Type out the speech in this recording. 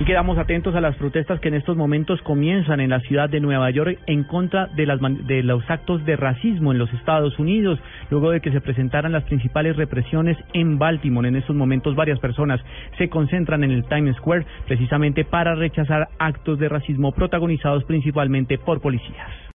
Y quedamos atentos a las protestas que en estos momentos comienzan en la ciudad de Nueva York en contra de, las, de los actos de racismo en los Estados Unidos, luego de que se presentaran las principales represiones en Baltimore. En estos momentos varias personas se concentran en el Times Square precisamente para rechazar actos de racismo protagonizados principalmente por policías.